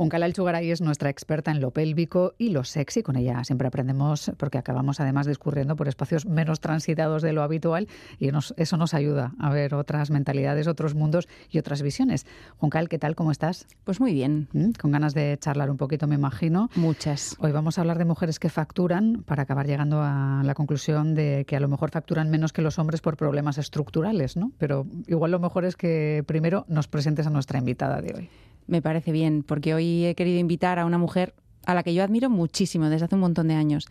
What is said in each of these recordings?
Juncal Alchugaray es nuestra experta en lo pélvico y lo sexy. Con ella siempre aprendemos porque acabamos además discurriendo por espacios menos transitados de lo habitual y eso nos ayuda a ver otras mentalidades, otros mundos y otras visiones. Juncal, ¿qué tal? ¿Cómo estás? Pues muy bien. ¿Mm? Con ganas de charlar un poquito, me imagino. Muchas. Hoy vamos a hablar de mujeres que facturan para acabar llegando a la conclusión de que a lo mejor facturan menos que los hombres por problemas estructurales, ¿no? Pero igual lo mejor es que primero nos presentes a nuestra invitada de hoy. Me parece bien, porque hoy he querido invitar a una mujer a la que yo admiro muchísimo desde hace un montón de años.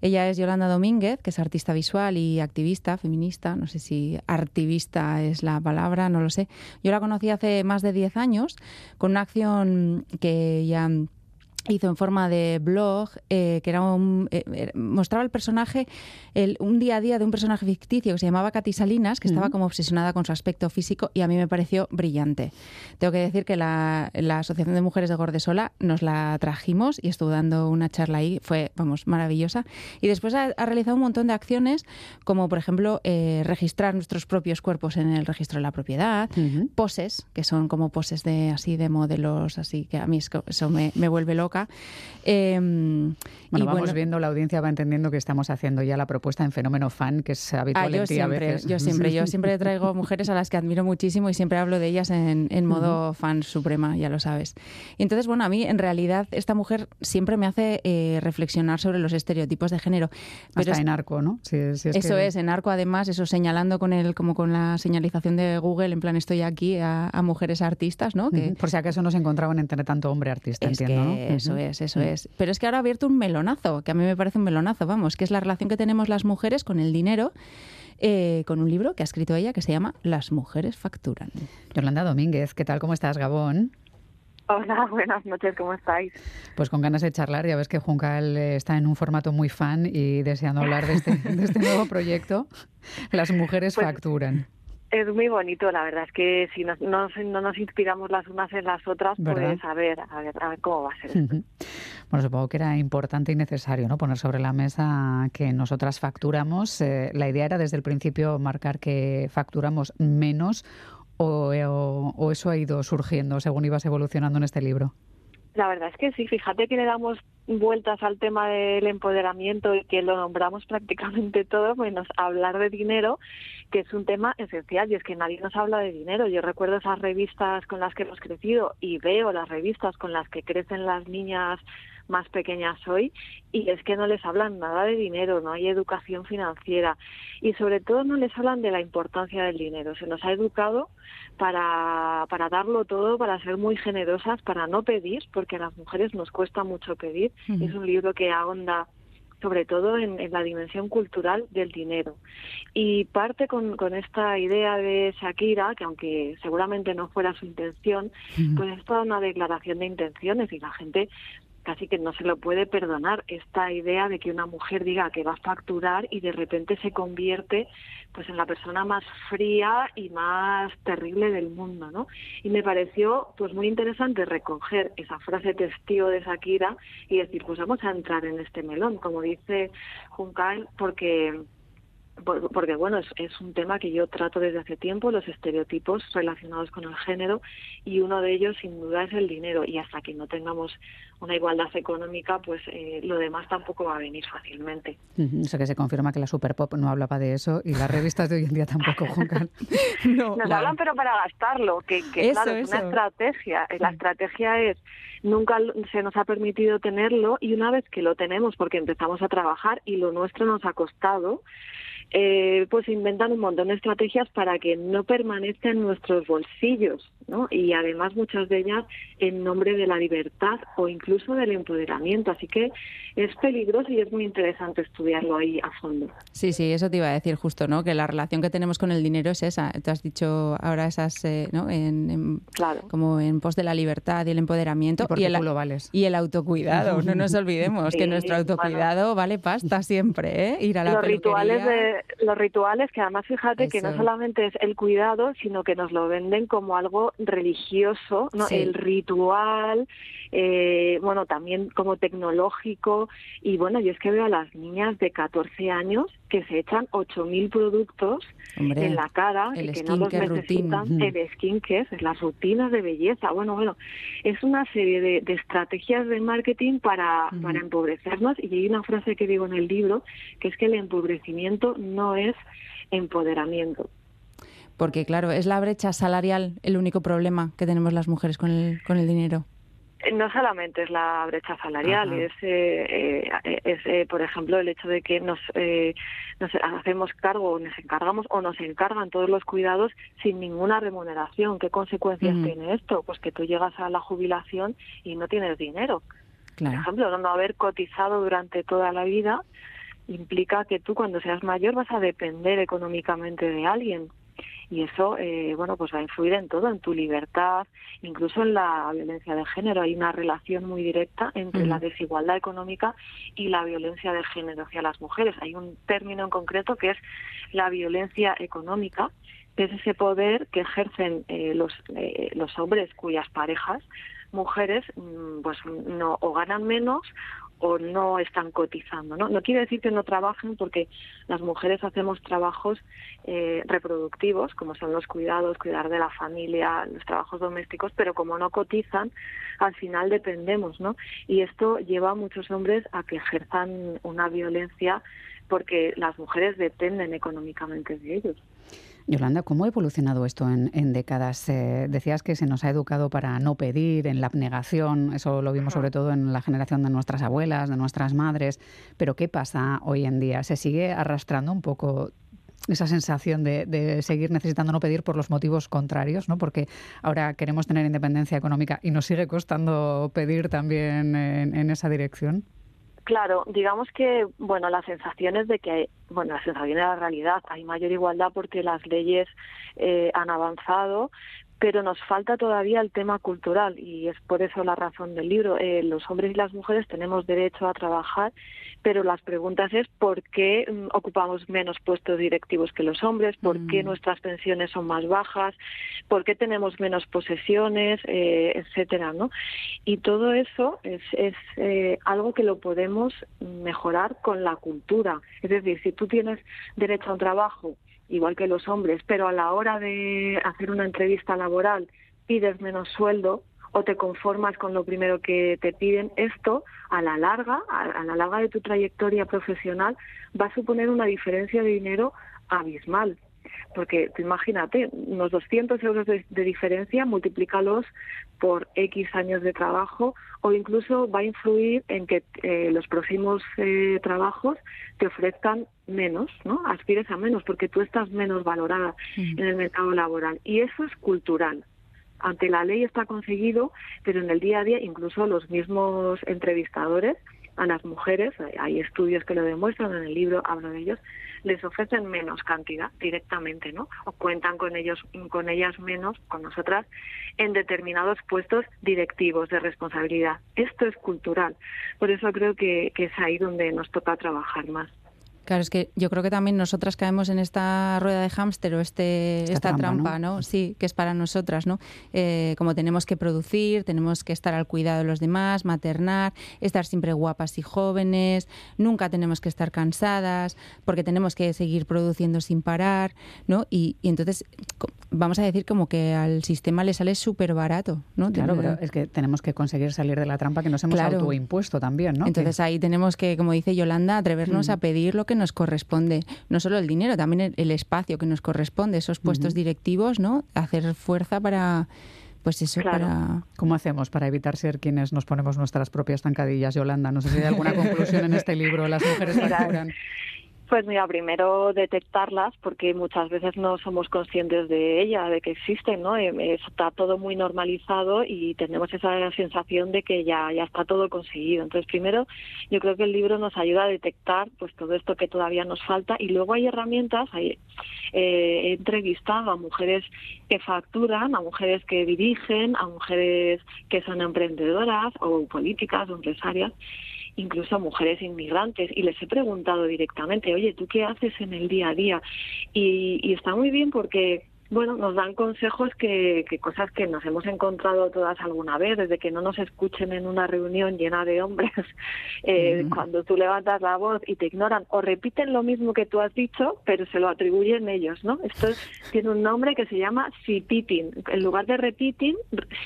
Ella es Yolanda Domínguez, que es artista visual y activista, feminista, no sé si artivista es la palabra, no lo sé. Yo la conocí hace más de 10 años con una acción que ya hizo en forma de blog eh, que era un, eh, mostraba el personaje el, un día a día de un personaje ficticio que se llamaba Katy Salinas que estaba como obsesionada con su aspecto físico y a mí me pareció brillante. Tengo que decir que la, la asociación de mujeres de Gordesola nos la trajimos y estuvo dando una charla ahí fue vamos maravillosa. Y después ha, realizado un montón de acciones como por ejemplo eh, registrar nuestros propios cuerpos en el registro de la propiedad poses que son como poses de así de modelos así que a mí eso me, me vuelve Em, bueno, vamos viendo, la audiencia va entendiendo que estamos haciendo ya la propuesta en Fenómeno Fan, que es habitual ah, yo en ti siempre, a veces. Yo siempre, yo siempre traigo mujeres a las que admiro muchísimo y siempre hablo de ellas en, modo fan suprema, ya lo sabes. Y entonces, bueno, a mí en realidad esta mujer siempre me hace eh, reflexionar sobre los estereotipos de género. Pero Hasta en arco, ¿no? eso es, en arco además, eso señalando con el, como con la señalización de Google, en plan estoy aquí a, mujeres artistas, ¿no? Que... Por si acaso no se encontraban entre tanto hombre artista, entiendo, Eso es, eso es. Pero es que ahora ha abierto un melonazo, que a mí me parece un melonazo, vamos, que es la relación que tenemos las mujeres con el dinero. Eh, con un libro que ha escrito ella que se llama Las mujeres facturan. Yolanda Domínguez, ¿qué tal? ¿Cómo estás, Gabón? Hola, buenas noches, ¿cómo estáis? Pues con ganas de charlar, ya ves que Juncal eh, está en un formato muy fan y deseando hablar de este, de este nuevo proyecto. Las mujeres pues facturan. Es muy bonito, la verdad es que si no, no, nos inspiramos las unas en las otras, pues a ver, a ver, a ver cómo va a ser. Bueno, supongo que era importante y necesario ¿no? poner sobre la mesa que nosotras facturamos. Eh, la idea era desde el principio marcar que facturamos menos o, o eso ha ido surgiendo según ibas evolucionando en este libro. La verdad es que sí, fíjate que le damos vueltas al tema del empoderamiento y que lo nombramos prácticamente todo, menos hablar de dinero, que es un tema esencial y es que nadie nos habla de dinero. Yo recuerdo esas revistas con las que hemos crecido y veo las revistas con las que crecen las niñas más pequeñas hoy y es que no les hablan nada de dinero, no hay educación financiera y sobre todo no les hablan de la importancia del dinero. Se nos ha educado para, para darlo todo, para ser muy generosas, para no pedir, porque a las mujeres nos cuesta mucho pedir. Es un libro que ahonda sobre todo en, la dimensión cultural del dinero. Y parte con, con, esta idea de Shakira, que aunque seguramente no fuera su intención, pues es toda una declaración de intenciones y la gente casi que no se lo puede perdonar esta idea de que una mujer diga que va a facturar y de repente se convierte pues en la persona más fría y más terrible del mundo, ¿no? Y me pareció pues muy interesante recoger esa frase testigo de Shakira y decir, pues vamos a entrar en este melón, como dice Juncal, porque porque bueno, es, es, un tema que yo trato desde hace tiempo, los estereotipos relacionados con el género, y uno de ellos sin duda es el dinero, y hasta que no tengamos una igualdad económica, pues eh, lo demás tampoco va a venir fácilmente. O sea que se confirma que la Superpop no hablaba de eso y las revistas de hoy en día tampoco juegan. no, Nos hablan pero para gastarlo, que, claro, es una estrategia. La estrategia es nunca se nos ha permitido tenerlo y una vez que lo tenemos porque empezamos a trabajar y lo nuestro nos ha costado, eh, pues inventan un montón de estrategias para que no permanezca en nuestros bolsillos, ¿no? Y además muchas de ellas en nombre de la libertad o incluso del empoderamiento. Así que es peligroso y es muy interesante estudiarlo ahí a fondo. Sí, sí, eso te iba a decir justo, ¿no? Que la relación que tenemos con el dinero es esa. Te has dicho ahora esas, eh, ¿no? En, claro. Como en pos de la libertad y el empoderamiento. Y, el, vales. y el autocuidado. no nos olvidemos que nuestro autocuidado vale pasta siempre, ¿eh? Ir a la Los rituales de los rituales, que además fíjate que no solamente es el cuidado, sino que nos lo venden como algo religioso, ¿no? El ritual, eh, bueno, también como tecnológico. Y bueno, yo es que veo a las niñas de 14 años que se echan 8.000 productos en la cara el y que no los necesitan. Routine. El skincare, las rutinas de belleza. Bueno, bueno, es una serie de, de estrategias de marketing para, para empobrecernos. Y hay una frase que digo en el libro, que es que el empobrecimiento no es empoderamiento. Porque, claro, es la brecha salarial el único problema que tenemos las mujeres con el, con el dinero. No solamente es la brecha salarial, Ajá. es, eh, eh, es eh, por ejemplo, el hecho de que nos, eh, nos hacemos cargo, o nos encargamos o nos encargan todos los cuidados sin ninguna remuneración. ¿Qué consecuencias tiene esto? Pues que tú llegas a la jubilación y no tienes dinero. Por Claro. ejemplo, no- no haber cotizado durante toda la vida implica que tú cuando seas mayor vas a depender económicamente de alguien. Y eso, eh, bueno, pues va a influir en todo, en tu libertad, incluso en la violencia de género. Hay una relación muy directa entre la desigualdad económica y la violencia de género hacia las mujeres. Hay un término en concreto que es la violencia económica, que es ese poder que ejercen eh, los, eh, los hombres cuyas parejas, mujeres, mm, pues no o ganan menos o no están cotizando. ¿no? no quiere decir que no trabajen porque las mujeres hacemos trabajos eh, reproductivos, como son los cuidados, cuidar de la familia, los trabajos domésticos, pero como no cotizan, al final dependemos. ¿no? Y esto lleva a muchos hombres a que ejerzan una violencia porque las mujeres dependen económicamente de ellos. Yolanda, ¿cómo ha evolucionado esto en, en décadas? Eh, decías que se nos ha educado para no pedir, en la abnegación, eso lo vimos sobre todo en la generación de nuestras abuelas, de nuestras madres, pero ¿qué pasa hoy en día? ¿Se sigue arrastrando un poco esa sensación de, de seguir necesitando no pedir por los motivos contrarios, ¿no? Porque ahora queremos tener independencia económica y nos sigue costando pedir también en, en esa dirección. Claro, digamos que, bueno, la sensación es de que, bueno, la sensación es la realidad, hay mayor igualdad porque las leyes eh, han avanzado, pero nos falta todavía el tema cultural y es por eso la razón del libro. Eh, los hombres y las mujeres tenemos derecho a trabajar, pero las preguntas es por qué mm, ocupamos menos puestos directivos que los hombres, por qué Mm. nuestras pensiones son más bajas, por qué tenemos menos posesiones, eh, etcétera, ¿no? Y todo eso es, es eh, algo que lo podemos mejorar con la cultura. Es decir, si tú tienes derecho a un trabajo, igual que los hombres, pero a la hora de hacer una entrevista laboral pides menos sueldo o te conformas con lo primero que te piden, esto a la larga, a, la larga de tu trayectoria profesional, va a suponer una diferencia de dinero abismal. Porque tú imagínate, unos 200 euros de, de diferencia, multiplícalos por X años de trabajo o incluso va a influir en que eh, los próximos eh, trabajos te ofrezcan menos, ¿no? Aspires a menos porque tú estás menos valorada en el mercado laboral. Y eso es cultural. Ante la ley está conseguido, pero en el día a día incluso los mismos entrevistadores a las mujeres, hay- estudios que lo demuestran, en el libro hablo de ellos, les ofrecen menos cantidad directamente, ¿no? O cuentan con ellos, con ellas menos, con nosotras, en determinados puestos directivos de responsabilidad. Esto es cultural. Por eso creo que, que es ahí donde nos toca trabajar más. Claro, es que yo creo que también nosotras caemos en esta rueda de hámster o este, Esta esta, trampa, trampa, ¿no? ¿no? Sí, que es para nosotras, ¿no? Eh, como tenemos que producir, tenemos que estar al cuidado de los demás, maternar, estar siempre guapas y jóvenes, nunca tenemos que estar cansadas, porque tenemos que seguir produciendo sin parar, ¿no? Y, y entonces vamos a decir como que al sistema le sale súper barato, ¿no? Claro, pero es que tenemos que conseguir salir de la trampa que nos hemos Claro. autoimpuesto también, ¿no? Entonces ahí tenemos que, como dice Yolanda, atrevernos Mm. a pedir lo que nos corresponde. No solo el dinero, también el, el espacio que nos corresponde, esos puestos directivos, ¿no? Hacer fuerza para, pues eso, Claro. para... ¿Cómo hacemos para evitar ser quienes nos ponemos nuestras propias zancadillas, Yolanda? No sé si hay alguna conclusión en este libro. Las mujeres facturan. Pues mira, primero detectarlas porque muchas veces no somos conscientes de ella, de que existen, ¿no? Eh, Está todo muy normalizado y tenemos esa sensación de que ya, ya está todo conseguido. Entonces, primero, yo creo que el libro nos ayuda a detectar pues todo esto que todavía nos falta y luego hay herramientas, hay, eh, he entrevistado a mujeres que facturan, a mujeres que dirigen, a mujeres que son emprendedoras o políticas o empresarias incluso mujeres inmigrantes y les he preguntado directamente, oye, ¿tú qué haces en el día a día? Y, y está muy bien porque bueno, nos dan consejos que, que, cosas que nos hemos encontrado todas alguna vez, desde que no nos escuchen en una reunión llena de hombres, eh, cuando tú levantas la voz y te ignoran o repiten lo mismo que tú has dicho, pero se lo atribuyen ellos, ¿no? Esto tiene un nombre que se llama sipiting. En lugar de repeating,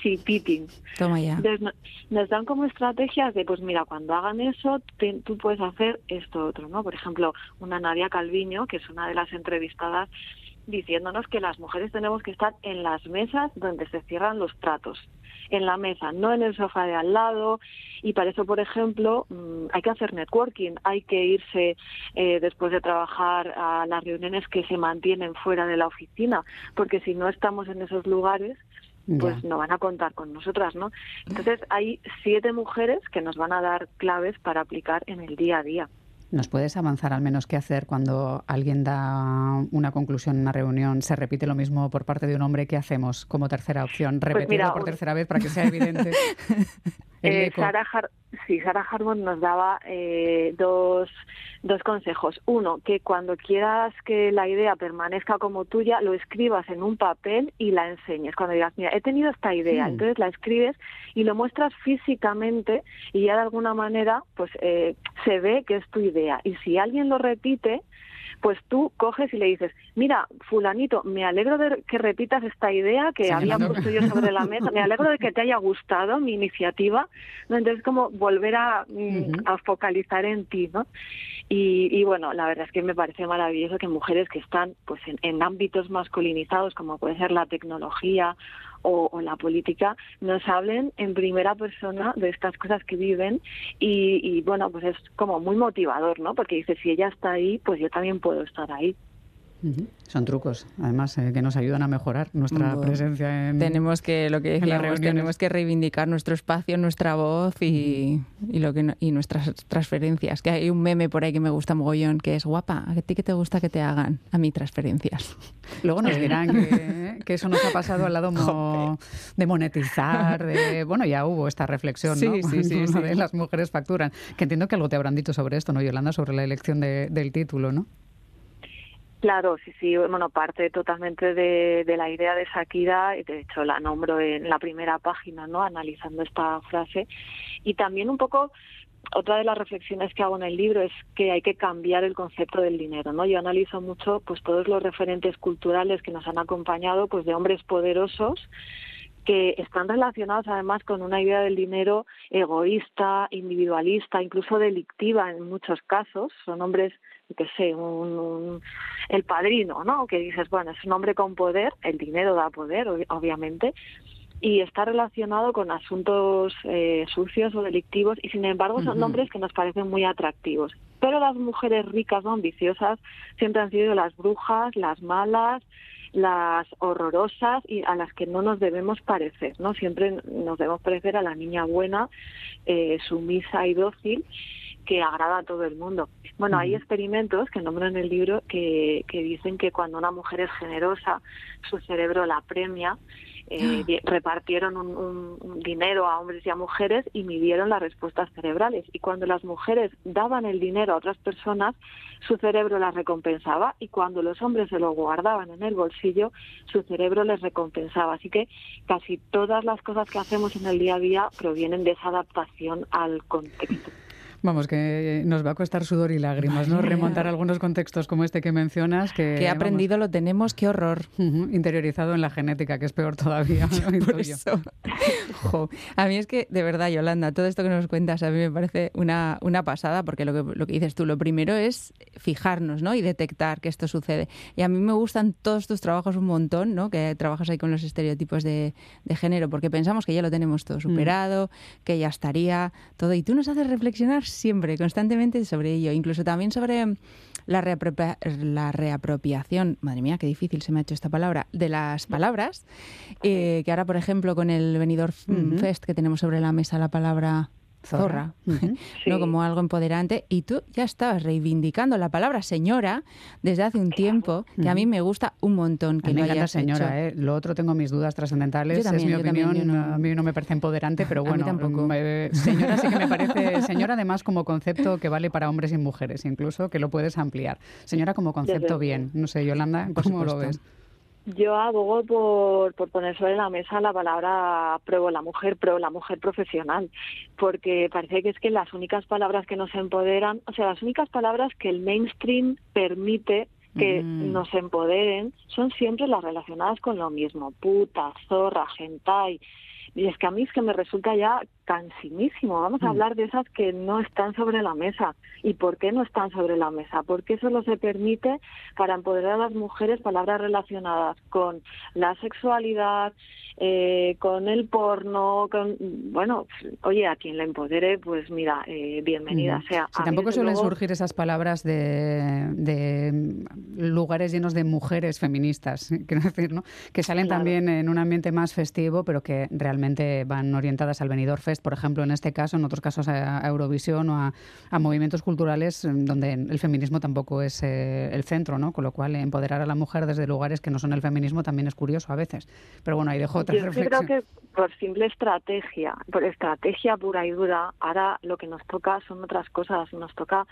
sipiting. Toma ya. nos dan como estrategias de, pues mira, cuando hagan eso, tú puedes hacer esto otro, ¿no? Por ejemplo, una Nadia Calviño, que es una de las entrevistadas, diciéndonos que las mujeres tenemos que estar en las mesas donde se cierran los tratos, en la mesa, no en el sofá de al lado. Y para eso, por ejemplo, mm, hay que hacer networking, hay que irse eh, después de trabajar a las reuniones que se mantienen fuera de la oficina, porque si no estamos en esos lugares, pues no van a contar con nosotras, ¿no? Entonces hay siete mujeres que nos van a dar claves para aplicar en el día a día. ¿Nos puedes avanzar al menos qué hacer cuando alguien da una conclusión en una reunión? ¿Se repite lo mismo por parte de un hombre? ¿Qué hacemos como tercera opción? Pues ¿Repetirlo por tercera vez para que sea evidente? Eh, Sarah, sí, Sarah Harmon nos daba eh, dos, dos consejos. Uno, que cuando quieras que la idea permanezca como tuya, lo escribas en un papel y la enseñes. Cuando digas, mira, he tenido esta idea, entonces la escribes y lo muestras físicamente y ya de alguna manera pues eh, se ve que es tu idea. Y si alguien lo repite, pues tú coges y le dices, mira, fulanito, me alegro de que repitas esta idea que había puesto yo sobre la mesa, me alegro de que te haya gustado mi iniciativa, ¿no? entonces como volver a, mm, a focalizar en ti, ¿no? Y, y, bueno, la verdad es que me parece maravilloso que mujeres que están pues en, en ámbitos masculinizados, como puede ser la tecnología o, la política nos hablen en primera persona de estas cosas que viven y, y bueno, pues es como muy motivador, ¿no? Porque dice, si ella está ahí, pues yo también puedo estar ahí. Son trucos, además, eh, que nos ayudan a mejorar nuestra presencia en Tenemos que, lo que decíamos, tenemos que reivindicar nuestro espacio, nuestra voz y, y, lo que, y nuestras transferencias. Que hay un meme por ahí que me gusta mogollón, que es guapa, ¿a ti que te gusta que te hagan? A mí transferencias. Luego nos dirán que, que eso nos ha pasado al lado de monetizar, de, bueno, ya hubo esta reflexión, ¿no? Sí, sí, sí, de las mujeres facturan. Que entiendo que algo te habrán dicho sobre esto, ¿no, Yolanda? Sobre la elección de, del título, ¿no? Claro, sí, sí, bueno, parte totalmente de, la idea de Shakira, de hecho la nombro en la primera página, ¿no? Analizando esta frase. Y también un poco, otra de las reflexiones que hago en el libro es que hay que cambiar el concepto del dinero, ¿no? Yo analizo mucho, pues, todos los referentes culturales que nos han acompañado, pues, de hombres poderosos, que están relacionados además con una idea del dinero egoísta, individualista, incluso delictiva en muchos casos. Son hombres que sé, un, el padrino, ¿no? Que dices, bueno, es un hombre con poder, el dinero da poder, obviamente, y está relacionado con asuntos eh, sucios o delictivos, y sin embargo son nombres que nos parecen muy atractivos. Pero las mujeres ricas o ambiciosas siempre han sido las brujas, las malas, las horrorosas y a las que no nos debemos parecer, ¿no? Siempre nos debemos parecer a la niña buena, eh, sumisa y dócil que agrada a todo el mundo. Bueno, hay experimentos que nombro en el libro que, que dicen que cuando una mujer es generosa, su cerebro la premia. Eh, ah. repartieron un, dinero a hombres y a mujeres y midieron las respuestas cerebrales. Y cuando las mujeres daban el dinero a otras personas, su cerebro las recompensaba y cuando los hombres se lo guardaban en el bolsillo, su cerebro les recompensaba. Así que casi todas las cosas que hacemos en el día a día provienen de esa adaptación al contexto. Vamos, que nos va a costar sudor y lágrimas, ¿no? Remontar algunos contextos como este que mencionas. Que, que aprendido lo tenemos, qué horror. interiorizado en la genética, que es peor todavía. Por eso. A mí es que, de verdad, Yolanda, todo esto que nos cuentas a mí me parece una, una pasada, porque lo que, lo que dices tú, lo primero es fijarnos, ¿no? Y detectar que esto sucede. Y a mí me gustan todos tus trabajos un montón, ¿no? Que trabajas ahí con los estereotipos de, de género, porque pensamos que ya lo tenemos todo mm. superado, que ya estaría todo. Y tú nos haces reflexionar siempre, constantemente sobre ello, incluso también sobre la, la reapropiación, madre mía, qué difícil se me ha hecho esta palabra, de las palabras, eh, que ahora, por ejemplo, con el venidor Fest que tenemos sobre la mesa la palabra zorra, ¿no? Como algo empoderante. Y tú ya estabas reivindicando la palabra señora desde hace un tiempo, que a mí me gusta un montón que a mí me encanta señora, ¿eh? Lo otro tengo mis dudas trascendentales, es mi opinión, a mí no me parece empoderante, pero bueno, tampoco. señora sí que me parece, señora además como concepto que vale para hombres y mujeres, incluso que lo puedes ampliar. Señora como concepto bien, no sé, Yolanda, ¿cómo lo ves? Yo abogo por, por poner sobre la mesa la palabra pro la mujer, pro la mujer profesional, porque parece que es que las únicas palabras que nos empoderan, o sea, las únicas palabras que el mainstream permite que Mm. nos empoderen son siempre las relacionadas con lo mismo, puta, zorra, gentai. Y es que a mí es que me resulta ya cansinísimo. Vamos a Mm. hablar de esas que no están sobre la mesa. ¿Y por qué no están sobre la mesa? Porque solo se permite para empoderar a las mujeres palabras relacionadas con la sexualidad, eh, con el porno, con bueno, oye, a quien le empodere, pues mira, eh, bienvenida Ujú. sea. Sí, tampoco suelen luego, surgir esas palabras de, de lugares llenos de mujeres feministas, quiero decir, ¿no? Que salen Claro. también en un ambiente más festivo, pero que realmente van orientadas al Benidorm Por ejemplo, en este caso, en otros casos a, a Eurovisión o a, a movimientos culturales donde el feminismo tampoco es eh, el centro, ¿no? Con lo cual, empoderar a la mujer desde lugares que no son el feminismo también es curioso a veces. Pero bueno, ahí dejo otra Yo que creo reflexión. que por simple estrategia, por estrategia pura y dura, ahora lo que nos toca son otras cosas. Nos toca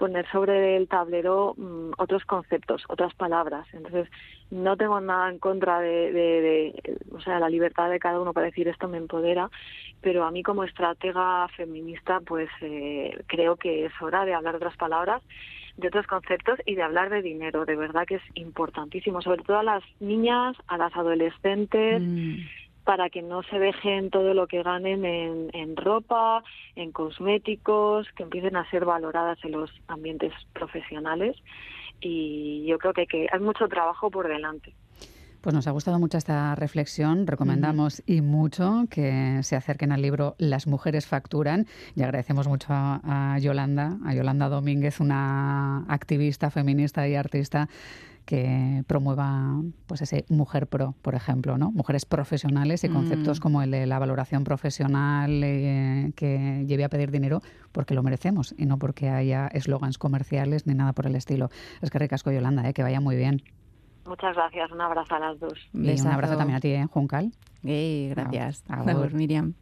poner sobre el tablero mm, otros conceptos, otras palabras. Entonces, no tengo nada en contra de, de- de, o sea, la libertad de cada uno para decir esto me empodera, pero a mí como estratega feminista, pues eh, creo que es hora de hablar otras palabras de otros conceptos y de hablar de dinero. De verdad que es importantísimo, sobre todo a las niñas, a las adolescentes, Mm. Para que no se dejen todo lo que ganen en, en ropa, en cosméticos, que empiecen a ser valoradas en los ambientes profesionales. Y yo creo que hay, que, hay mucho trabajo por delante. Pues nos ha gustado mucho esta reflexión. Recomendamos y mucho que se acerquen al libro Las mujeres facturan. Y agradecemos mucho a, a Yolanda, a Yolanda Domínguez, una activista feminista y artista que promueva pues ese mujer pro, por ejemplo, ¿no? Mujeres profesionales y conceptos Mm. como el de la valoración profesional eh, que lleve a pedir dinero porque lo merecemos y no porque haya eslogans comerciales ni nada por el estilo. Es que ricasco Yolanda, ¿eh? que vaya muy bien. Muchas gracias, un abrazo a las dos. Y un abrazo también a ti, ¿eh, Juncal? Eh, gracias. Agur. Agur, Miriam.